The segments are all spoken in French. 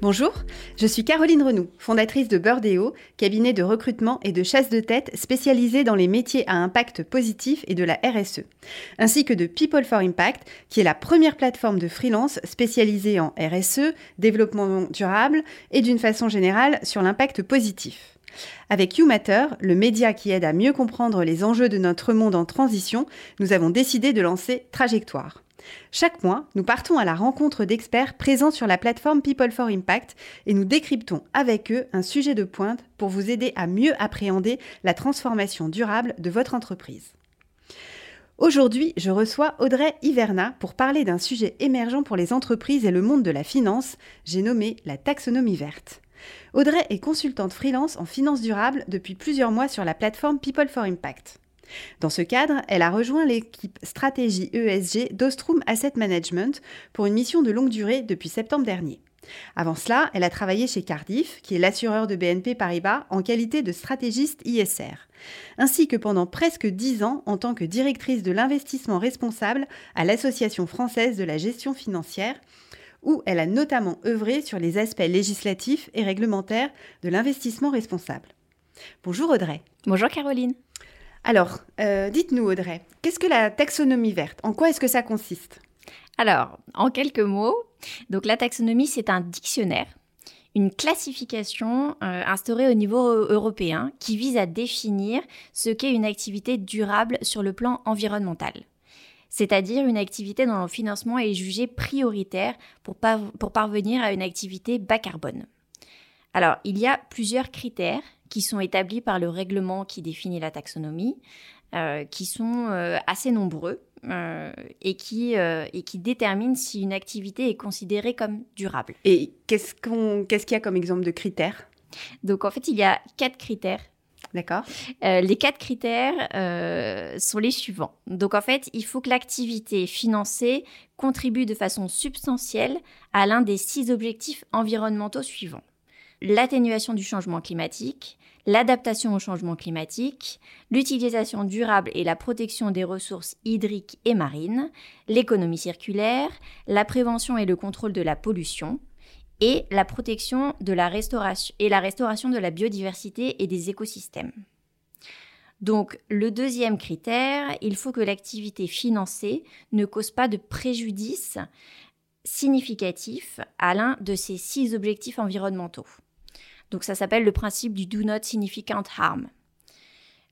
Bonjour, je suis Caroline Renou, fondatrice de Birdeo, cabinet de recrutement et de chasse de tête spécialisé dans les métiers à impact positif et de la RSE, ainsi que de People for Impact, qui est la première plateforme de freelance spécialisée en RSE, développement durable et d'une façon générale sur l'impact positif. Avec YouMatter, le média qui aide à mieux comprendre les enjeux de notre monde en transition, nous avons décidé de lancer Trajectoire. Chaque mois, nous partons à la rencontre d'experts présents sur la plateforme People for Impact et nous décryptons avec eux un sujet de pointe pour vous aider à mieux appréhender la transformation durable de votre entreprise. Aujourd'hui, je reçois Audrey Hiverna pour parler d'un sujet émergent pour les entreprises et le monde de la finance, j'ai nommé la taxonomie verte. Audrey est consultante freelance en finance durable depuis plusieurs mois sur la plateforme People for Impact. Dans ce cadre, elle a rejoint l'équipe stratégie ESG d'Ostrom Asset Management pour une mission de longue durée depuis septembre dernier. Avant cela, elle a travaillé chez Cardiff, qui est l'assureur de BNP Paribas, en qualité de stratégiste ISR, ainsi que pendant presque dix ans en tant que directrice de l'investissement responsable à l'Association française de la gestion financière, où elle a notamment œuvré sur les aspects législatifs et réglementaires de l'investissement responsable. Bonjour Audrey. Bonjour Caroline. Alors, euh, dites-nous Audrey, qu'est-ce que la taxonomie verte? En quoi est-ce que ça consiste? Alors, en quelques mots, donc la taxonomie, c'est un dictionnaire, une classification euh, instaurée au niveau européen qui vise à définir ce qu'est une activité durable sur le plan environnemental. C'est-à-dire une activité dont le financement est jugé prioritaire pour, pour parvenir à une activité bas carbone. Alors, il y a plusieurs critères qui sont établis par le règlement qui définit la taxonomie, euh, qui sont euh, assez nombreux euh, et, qui, et qui déterminent si une activité est considérée comme durable. Et qu'est-ce qu'il y a comme exemple de critères? Donc en fait, il y a quatre critères. D'accord. les quatre critères sont les suivants. Donc en fait, il faut que l'activité financée contribue de façon substantielle à l'un des six objectifs environnementaux suivants l'atténuation du changement climatique, l'adaptation au changement climatique, l'utilisation durable et la protection des ressources hydriques et marines, l'économie circulaire, la prévention et le contrôle de la pollution, et la protection de la restauration et la restauration de la biodiversité et des écosystèmes. Donc, le deuxième critère, il faut que l'activité financée ne cause pas de préjudice significatif à l'un de ces six objectifs environnementaux. Donc ça s'appelle le principe du do not significant harm.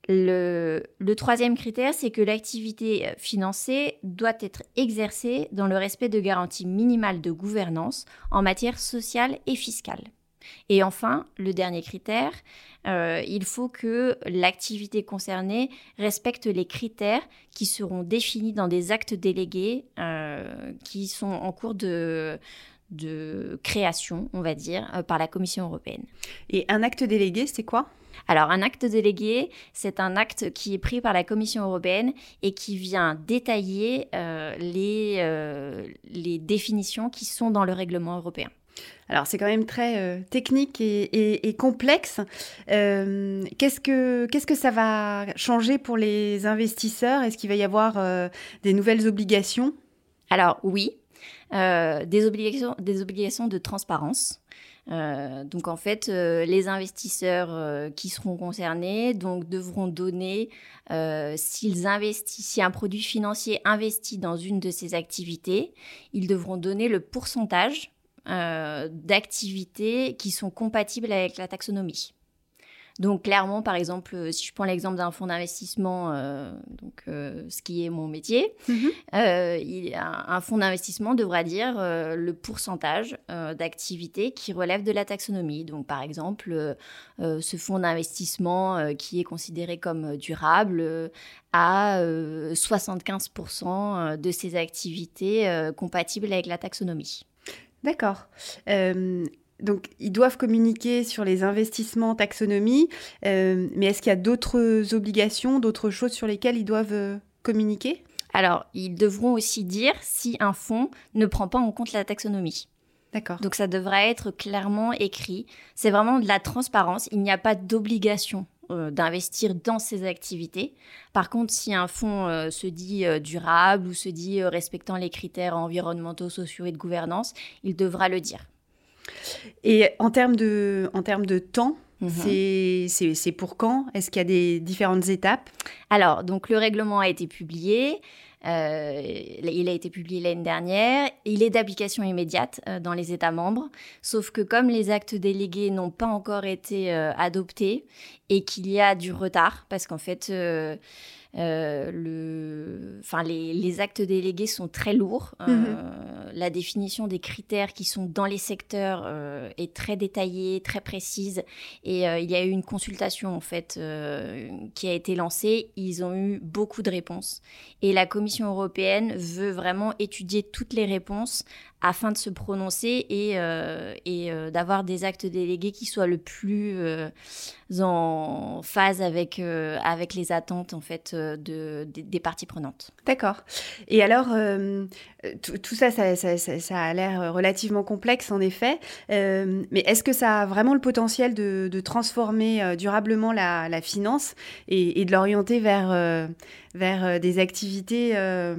Le, troisième critère, c'est que l'activité financée doit être exercée dans le respect de garanties minimales de gouvernance en matière sociale et fiscale. Et enfin, le dernier critère, euh, il faut que l'activité concernée respecte les critères qui seront définis dans des actes délégués euh, qui sont en cours de, de création, on va dire, euh, par la Commission européenne. Et un acte délégué, c'est quoi? Alors, un acte délégué, c'est un acte qui est pris par la Commission européenne et qui vient détailler euh, les, euh, les définitions qui sont dans le règlement européen. Alors c'est quand même très technique et, complexe. qu'est-ce, que, qu'est-ce que ça va changer pour les investisseurs? Est-ce qu'il va y avoir des nouvelles obligations? Alors oui, des, obligations, des obligations de transparence. Euh, donc en fait, euh, les investisseurs qui seront concernés donc devront donner s'ils investissent, si un produit financier investit dans une de ces activités, ils devront donner le pourcentage d'activités qui sont compatibles avec la taxonomie. Donc clairement, par exemple, euh, si je prends l'exemple d'un fonds d'investissement, euh, donc euh, ce qui est mon métier, mhm. il, un, un, fonds d'investissement devra dire le pourcentage d'activités qui relèvent de la taxonomie. Donc par exemple, ce fonds d'investissement qui est considéré comme durable a 75% de ses activités compatibles avec la taxonomie. D'accord donc, ils doivent communiquer sur les investissements taxonomie, euh, mais est-ce qu'il y a d'autres obligations, d'autres choses sur lesquelles ils doivent euh, communiquer? Alors, ils devront aussi dire si un fonds ne prend pas en compte la taxonomie. D'accord. Donc, ça devrait être clairement écrit. C'est vraiment de la transparence. Il n'y a pas d'obligation euh, d'investir dans ces activités. Par contre, si un fonds se dit durable ou se dit respectant les critères environnementaux, sociaux et de gouvernance, il devra le dire. Et en termes de, en termes de temps, mhm. c'est pour quand? Est-ce qu'il y a des différentes étapes? Alors, donc le règlement a été publié. Euh, il a été publié l'année dernière. Il est d'application immédiate euh, dans les États membres, sauf que comme les actes délégués n'ont pas encore été euh, adoptés et qu'il y a du retard, parce qu'en fait, euh, le, enfin, les, les, actes délégués sont très lourds. Euh, mhm. la définition des critères qui sont dans les secteurs euh, est très détaillée, très précise. Et il y a eu une consultation en fait qui a été lancée. Ils ont eu beaucoup de réponses. Et la Commission européenne veut vraiment étudier toutes les réponses afin de se prononcer et, euh, et euh, d'avoir des actes délégués qui soient le plus euh, en phase avec, avec les attentes en fait de, des parties prenantes. D'accord. Et alors, tout ça ça, ça, ça, a l'air relativement complexe en effet, mais est-ce que ça a vraiment le potentiel de, de transformer durablement la, la finance et, et de l'orienter vers, vers des activités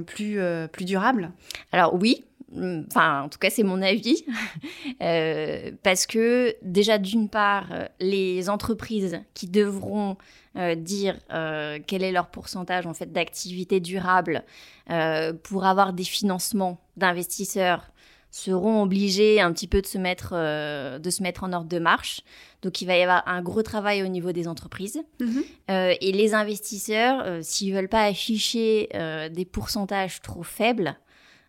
plus, plus durables? Alors oui, enfin en tout cas c'est mon avis, euh, parce que déjà d'une part, les entreprises qui devront euh, dire euh, quel est leur pourcentage en fait d'activité durable pour avoir des financements d'investisseurs seront obligés un petit peu de se mettre de se mettre en ordre de marche. Donc il va y avoir un gros travail au niveau des entreprises mhm. et les investisseurs, s'ils veulent pas afficher des pourcentages trop faibles,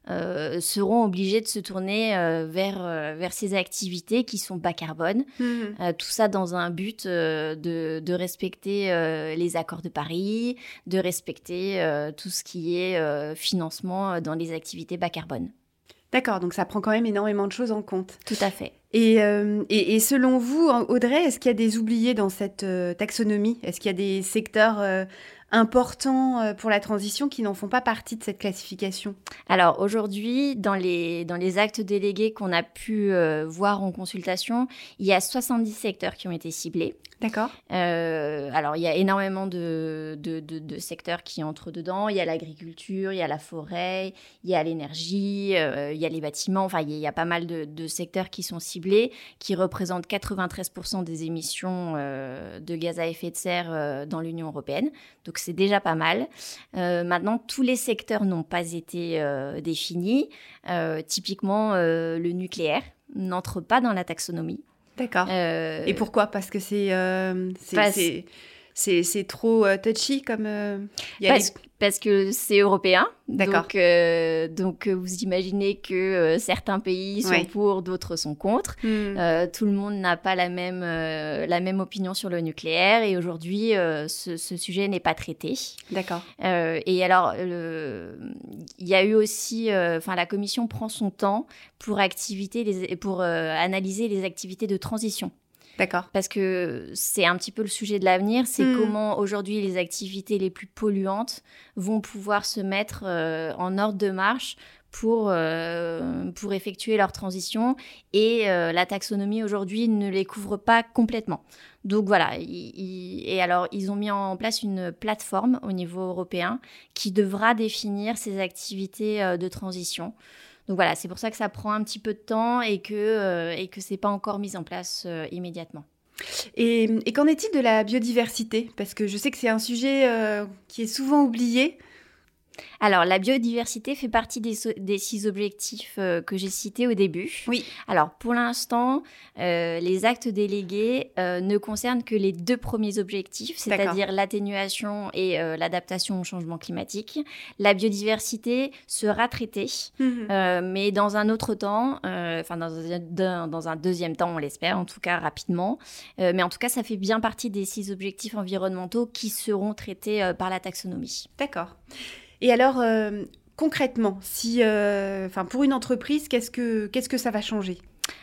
euh, seront obligés de se tourner euh, vers, euh, vers ces activités qui sont bas carbone. Mhm. tout ça dans un but de, de, respecter les accords de Paris, de respecter tout ce qui est financement dans les activités bas carbone. D'accord, donc ça prend quand même énormément de choses en compte. Tout à fait. Et, et, et selon vous, Audrey, est-ce qu'il y a des oubliés dans cette taxonomie? Est-ce qu'il y a des secteurs importants euh, pour la transition qui n'en font pas partie de cette classification Alors aujourd'hui, dans les, dans les actes délégués qu'on a pu euh, voir en consultation, il y a 70 secteurs qui ont été ciblés. D'accord. Euh, alors il y a énormément de, de, de, secteurs qui entrent dedans. Il y a l'agriculture, il y a la forêt, il y a l'énergie, il y a les bâtiments. Enfin, il y, a, pas mal de, secteurs qui sont ciblés, qui représentent 93% des émissions de gaz à effet de serre dans l'Union européenne. Donc c'est déjà pas mal. Euh, maintenant, tous les secteurs n'ont pas été euh, définis. Euh, typiquement, le nucléaire n'entre pas dans la taxonomie. D'accord. Et pourquoi? Parce que c'est c'est trop touchy comme. parce, que c'est européen. D'accord. Donc, euh, donc, euh, vous imaginez que euh, certains pays sont pour, d'autres sont contre. Hmm. tout le monde n'a pas la même, la même opinion sur le nucléaire et aujourd'hui, ce, ce, sujet n'est pas traité. D'accord. et alors, il y a eu aussi, enfin, la Commission prend son temps pour, activité, les, pour analyser les activités de transition. D'accord. Parce que c'est un petit peu le sujet de l'avenir, c'est hmm. comment aujourd'hui les activités les plus polluantes vont pouvoir se mettre euh, en ordre de marche pour, euh, pour effectuer leur transition. Et euh, la taxonomie aujourd'hui ne les couvre pas complètement. Donc voilà, et alors ils ont mis en place une plateforme au niveau européen qui devra définir ces activités de transition. Donc voilà, c'est pour ça que ça prend un petit peu de temps et que, euh, et que ce n'est pas encore mis en place euh, immédiatement. Et, qu'en est-il de la biodiversité? Parce que je sais que c'est un sujet euh, qui est souvent oublié. Alors, la biodiversité fait partie des, six objectifs euh, que j'ai cités au début. Oui. Alors, pour l'instant, euh, les actes délégués euh, ne concernent que les deux premiers objectifs, c'est-à-dire l'atténuation et l'adaptation au changement climatique. La biodiversité sera traitée, mhm. mais dans un autre temps, enfin, dans, dans, un deuxième temps, on l'espère, en tout cas rapidement. mais en tout cas, ça fait bien partie des six objectifs environnementaux qui seront traités par la taxonomie. D'accord. Et alors, euh, concrètement, si, euh, pour une entreprise, qu'est-ce que, qu'est-ce que ça va changer?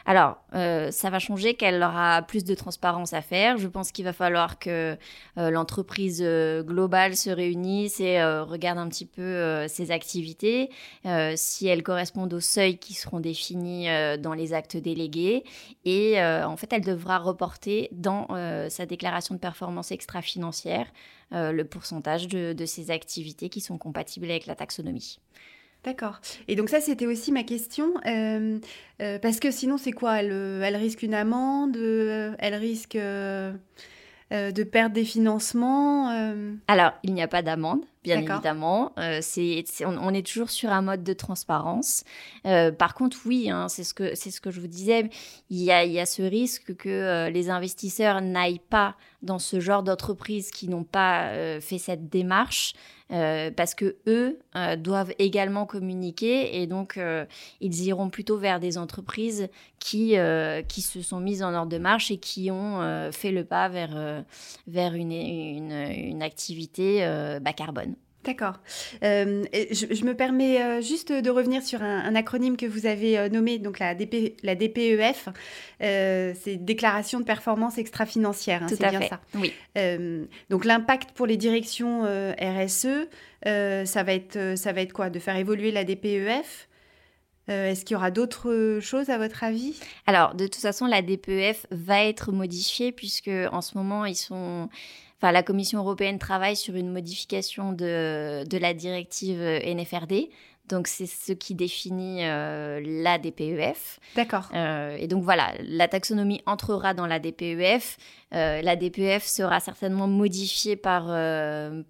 Alors, euh, ça va changer qu'elle aura plus de transparence à faire. Je pense qu'il va falloir que l'entreprise globale se réunisse et regarde un petit peu ses activités, si elles correspondent aux seuils qui seront définis dans les actes délégués. Et en fait, elle devra reporter dans sa déclaration de performance extra-financière euh, le pourcentage de, ces activités qui sont compatibles avec la taxonomie. D'accord. Et donc ça, c'était aussi ma question. Euh, euh, parce que sinon, c'est quoi? Elle, elle, risque une amende Elle risque de perdre des financements Alors, il n'y a pas d'amende bien évidemment. Euh, c'est, on, est toujours sur un mode de transparence. Euh, par contre, oui, hein, c'est ce que c'est ce que je vous disais. Il y a, il y a ce risque que euh, les investisseurs n'aillent pas dans ce genre d'entreprise qui n'ont pas fait cette démarche. parce que eux doivent également communiquer et donc ils iront plutôt vers des entreprises qui, qui se sont mises en ordre de marche et qui ont fait le pas vers, vers une, une, une activité bas carbone. D'accord. Euh, je, me permets euh, juste de revenir sur un, acronyme que vous avez euh, nommé, donc la, DP, la DPEF. c'est Déclaration de performance extra-financière, hein, c'est bien ça. Oui. donc l'impact pour les directions RSE, ça, va être, ça va être quoi? De faire évoluer la DPEF Est-ce qu'il y aura d'autres choses à votre avis? Alors, de toute façon, la DPEF va être modifiée puisque en ce moment, ils sont Enfin, la Commission européenne travaille sur une modification de, de la directive NFRD. Donc, c'est ce qui définit euh, la DPEF. D'accord. Euh, et donc, voilà, la taxonomie entrera dans la DPEF. Euh, la DPEF sera certainement modifiée par,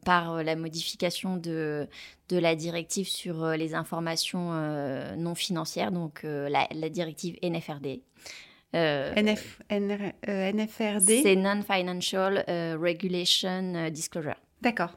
par la modification de, de la directive sur les informations non financières, donc la, la, directive NFRD. Euh, NF, NFRD euh, C'est Non-Financial euh, Regulation Disclosure. D'accord.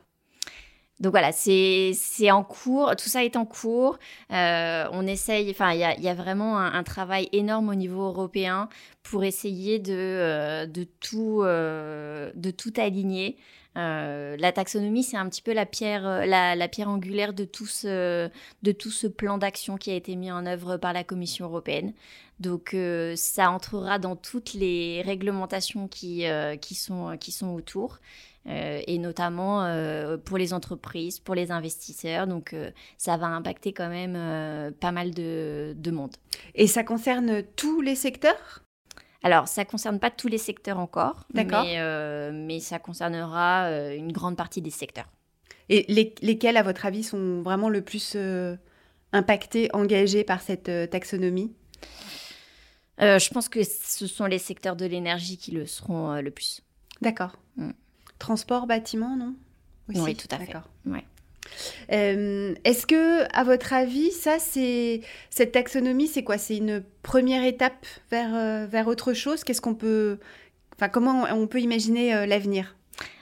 Donc voilà, c'est en cours, tout ça est en cours. on essaye, enfin, il y a, y a, vraiment un, travail énorme au niveau européen pour essayer de, de, tout, de tout aligner. La taxonomie, c'est un petit peu la pierre, la, la, pierre angulaire de tout ce, de tout ce plan d'action qui a été mis en œuvre par la Commission européenne. Donc euh, ça entrera dans toutes les réglementations qui, euh, qui, sont, qui sont autour. Euh, et notamment pour les entreprises, pour les investisseurs. Donc ça va impacter quand même pas mal de, de, monde. Et ça concerne tous les secteurs? Alors, ça ne concerne pas tous les secteurs encore, mais, mais, ça concernera une grande partie des secteurs. Et lesquels, à votre avis, sont vraiment le plus impactés, engagés par cette taxonomie? Euh, je pense que ce sont les secteurs de l'énergie qui le seront euh, le plus. D'accord. Mm. Transport, bâtiment, non? Oui, tout à fait. Euh, est-ce que, à votre avis, ça, c'est cette taxonomie, c'est quoi? C'est une première étape vers, vers autre chose? Qu'est-ce qu'on peut, enfin, comment on peut imaginer l'avenir?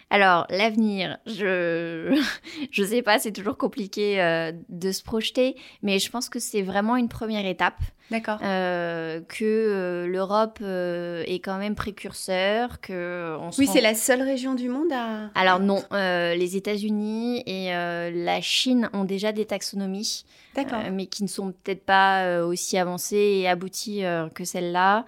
Alors, l'avenir, je je sais pas, c'est toujours compliqué euh, de se projeter, mais je pense que c'est vraiment une première étape. D'accord. Euh, que euh, l'Europe est quand même précurseur, que on Oui, c'est la seule région du monde à. Alors non, les États-Unis et la Chine ont déjà des taxonomies. mais qui ne sont peut-être pas aussi avancées et abouties que celles-là,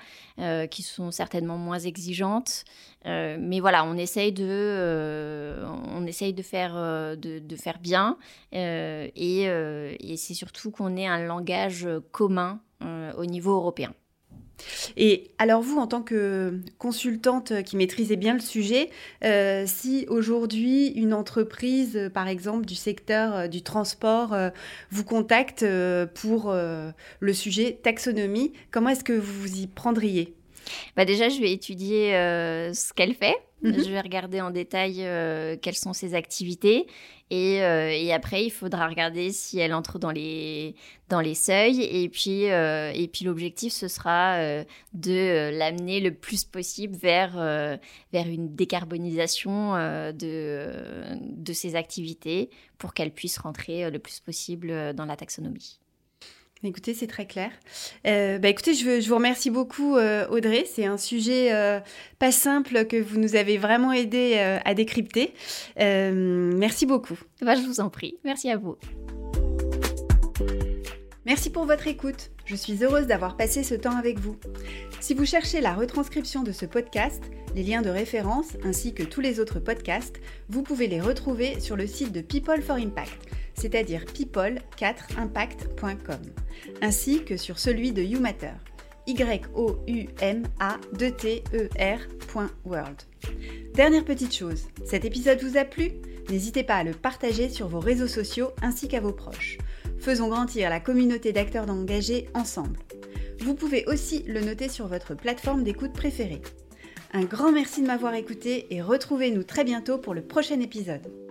qui sont certainement moins exigeantes. Euh, mais voilà, on essaye de, euh, on essaye de faire, euh, de, de, faire bien. et, et c'est surtout qu'on ait un langage commun au niveau européen. Et alors vous, en tant que consultante qui maîtrisait bien le sujet, si aujourd'hui une entreprise, par exemple du secteur du transport, vous contacte pour le sujet taxonomie, comment est-ce que vous vous y prendriez? Bah déjà, je vais étudier euh, ce qu'elle fait. Mhm. Je vais regarder en détail euh, quelles sont ses activités. Et, euh, et, après, il faudra regarder si elle entre dans les, dans les seuils. Et puis, et puis l'objectif, ce sera de l'amener le plus possible vers, vers une décarbonisation de, de ses activités pour qu'elle puisse rentrer le plus possible dans la taxonomie. Écoutez, c'est très clair. Euh, bah, écoutez, je, vous remercie beaucoup, euh, Audrey. C'est un sujet euh, pas simple que vous nous avez vraiment aidé à décrypter. merci beaucoup. Bah, je vous en prie. Merci à vous. Merci pour votre écoute. Je suis heureuse d'avoir passé ce temps avec vous. Si vous cherchez la retranscription de ce podcast, les liens de référence ainsi que tous les autres podcasts, vous pouvez les retrouver sur le site de People for Impact c'est-à-dire people4impact.com, ainsi que sur celui de YouMatter, y o u m a t e rworld Dernière petite chose, cet épisode vous a plu? N'hésitez pas à le partager sur vos réseaux sociaux ainsi qu'à vos proches. Faisons grandir la communauté d'acteurs engagés ensemble. Vous pouvez aussi le noter sur votre plateforme d'écoute préférée. Un grand merci de m'avoir écouté et retrouvez-nous très bientôt pour le prochain épisode.